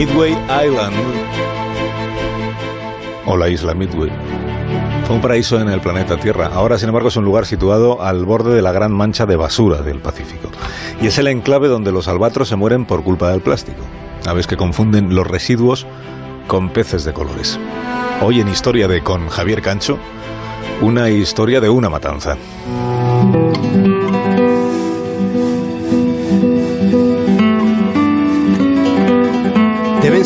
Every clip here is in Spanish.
Midway Island, o la isla Midway, fue un paraíso en el planeta Tierra. Ahora, sin embargo, es un lugar situado al borde de la gran mancha de basura del Pacífico. Y es el enclave donde los albatros se mueren por culpa del plástico. Aves que confunden los residuos con peces de colores. Hoy en Historia de con Javier Cancho, una historia de una matanza.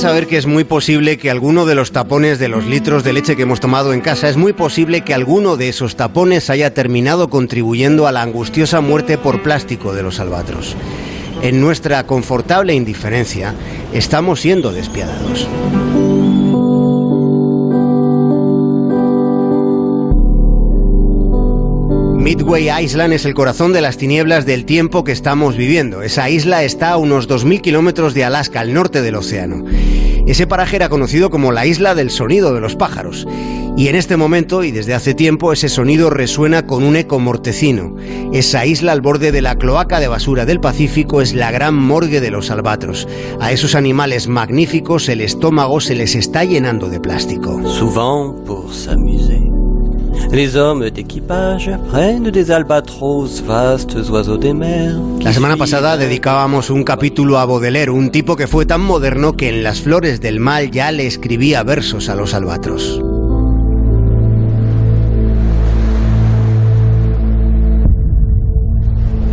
Saber que es muy posible que alguno de los tapones de los litros de leche que hemos tomado en casa, es muy posible que alguno de esos tapones haya terminado contribuyendo a la angustiosa muerte por plástico de los albatros. En nuestra confortable indiferencia, estamos siendo despiadados. Midway Island es el corazón de las tinieblas del tiempo que estamos viviendo. Esa isla está a unos 2.000 kilómetros de Alaska, al norte del océano. Ese paraje era conocido como la isla del sonido de los pájaros. Y en este momento, y desde hace tiempo, ese sonido resuena con un eco mortecino. Esa isla al borde de la cloaca de basura del Pacífico es la gran morgue de los albatros. A esos animales magníficos el estómago se les está llenando de plástico. Les hommes d'équipage prennent des albatros, vastes oiseaux des mers. La semana pasada dedicábamos un capítulo a Baudelaire, un tipo que fue tan moderno que en Las Flores del Mal ya le escribía versos a los albatros.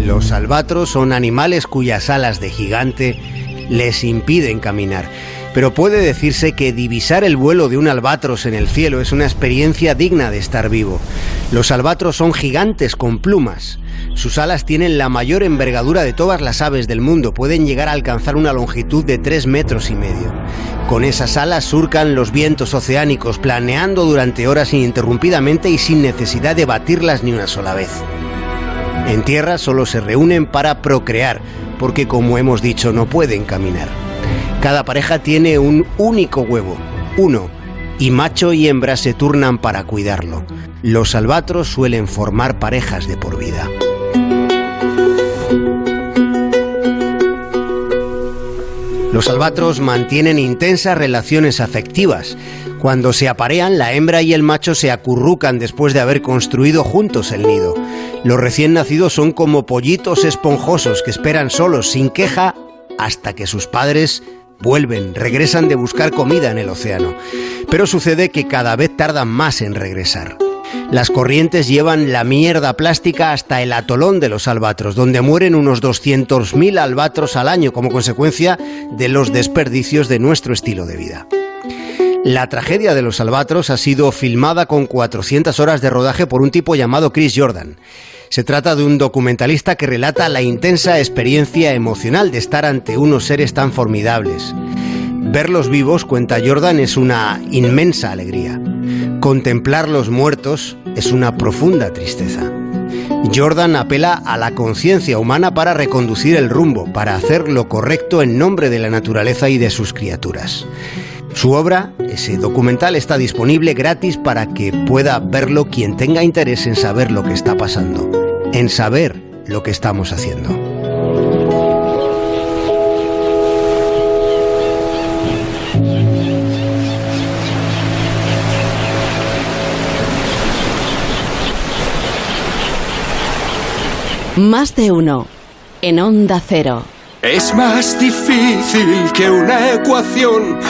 Los albatros son animales cuyas alas de gigante les impiden caminar. Pero puede decirse que divisar el vuelo de un albatros en el cielo es una experiencia digna de estar vivo. Los albatros son gigantes con plumas. Sus alas tienen la mayor envergadura de todas las aves del mundo, pueden llegar a alcanzar una longitud de 3 metros y medio. Con esas alas surcan los vientos oceánicos, planeando durante horas ininterrumpidamente y sin necesidad de batirlas ni una sola vez. En tierra solo se reúnen para procrear, porque como hemos dicho no pueden caminar. Cada pareja tiene un único huevo, uno, y macho y hembra se turnan para cuidarlo. Los albatros suelen formar parejas de por vida. Los albatros mantienen intensas relaciones afectivas. Cuando se aparean, la hembra y el macho se acurrucan después de haber construido juntos el nido. Los recién nacidos son como pollitos esponjosos que esperan solos, sin queja, hasta que sus padres vuelven, regresan de buscar comida en el océano. Pero sucede que cada vez tardan más en regresar. Las corrientes llevan la mierda plástica hasta el atolón de los albatros, donde mueren unos 200.000 albatros al año como consecuencia de los desperdicios de nuestro estilo de vida. La tragedia de los albatros ha sido filmada con 400 horas de rodaje por un tipo llamado Chris Jordan. Se trata de un documentalista que relata la intensa experiencia emocional de estar ante unos seres tan formidables. Verlos vivos, cuenta Jordan, es una inmensa alegría. Contemplarlos muertos es una profunda tristeza. Jordan apela a la conciencia humana para reconducir el rumbo, para hacer lo correcto en nombre de la naturaleza y de sus criaturas. Su obra, ese documental, está disponible gratis para que pueda verlo quien tenga interés en saber lo que está pasando, en saber lo que estamos haciendo. Más de uno. En Onda Cero. Es más difícil que una ecuación